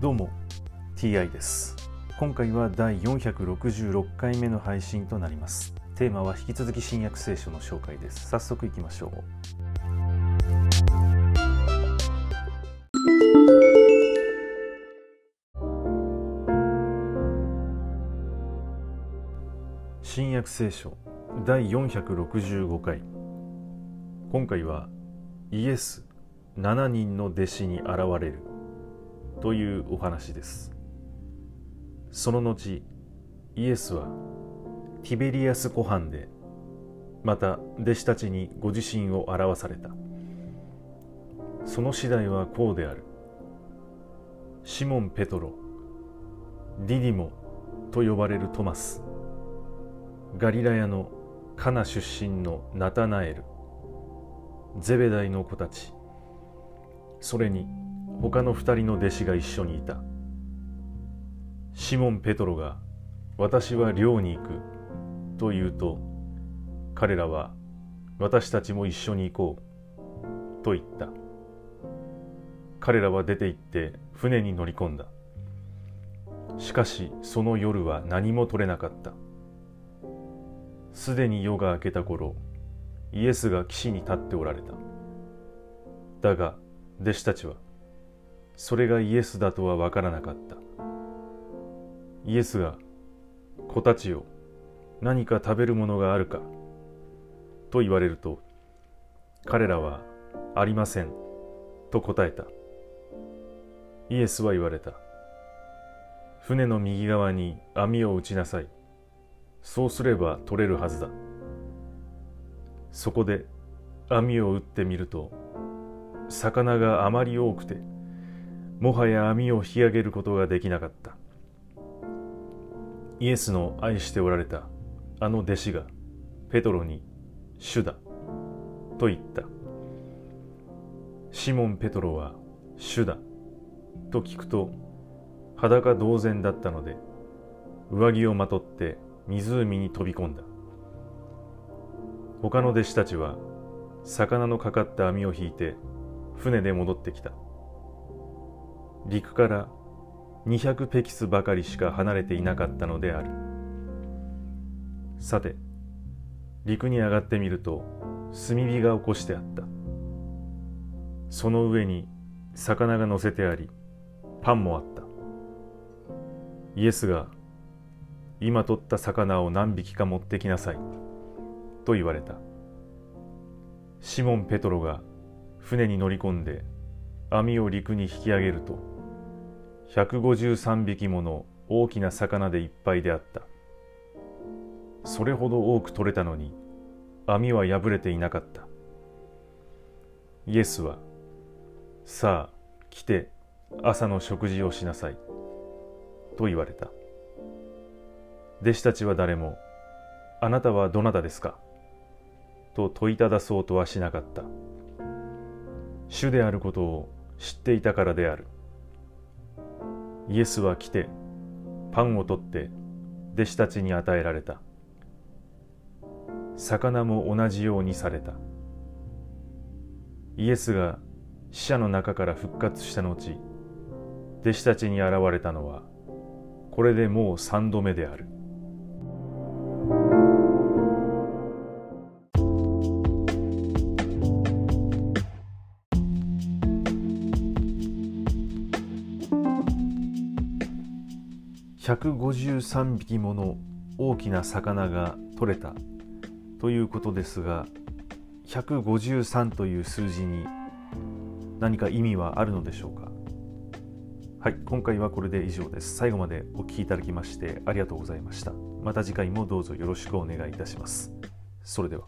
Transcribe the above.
どうも TI です。今回は第466回目の配信となります。テーマは引き続き新約聖書の紹介です。早速いきましょう。新約聖書第465回。今回はイエス7人の弟子に現れる。というお話です。その後イエスはティベリアス湖畔でまた弟子たちにご自身を表された。その次第はこうである。シモン・ペトロディディモと呼ばれるトマスガリラヤのカナ出身のナタナエルゼベダイの子たちそれに他の二人の弟子が一緒にいた。シモン・ペトロが私は寮に行くと言うと彼らは私たちも一緒に行こうと言った。彼らは出て行って船に乗り込んだ。しかしその夜は何も取れなかった。すでに夜が明けた頃イエスが岸に立っておられた。だが弟子たちはそれがイエスだとは分からなかった。イエスが子たちよ何か食べるものがあるかと言われると彼らはありませんと答えた。イエスは言われた。船の右側に網を打ちなさい。そうすれば取れるはずだ。そこで網を打ってみると魚があまり多くてもはや網を引き上げることができなかった。イエスの愛しておられたあの弟子がペトロに「主だ」と言った。シモン・ペトロは「主だ」と聞くと裸同然だったので上着をまとって湖に飛び込んだ。他の弟子たちは魚のかかった網を引いて船で戻ってきた。陸から200ペキスばかりしか離れていなかったのである。さて陸に上がってみると炭火が起こしてあった。その上に魚が乗せてありパンもあった。イエスが今取った魚を何匹か持ってきなさいと言われた。シモン・ペトロが船に乗り込んで網を陸に引き上げると153匹もの大きな魚でいっぱいであった。それほど多く取れたのに網は破れていなかった。イエスはさあ来て朝の食事をしなさい。と言われた。弟子たちは誰もあなたはどなたですか？と問いただそうとはしなかった。主であることを知っていたからである。イエスは来てパンを取って弟子たちに与えられた。魚も同じようにされた。イエスが死者の中から復活した後弟子たちに現れたのはこれでもう三度目である。153匹もの大きな魚が取れたということですが153という数字に何か意味はあるのでしょうか？はい今回はこれで以上です。最後までお聴きいただきましてありがとうございました。また次回もどうぞよろしくお願いいたします。それでは。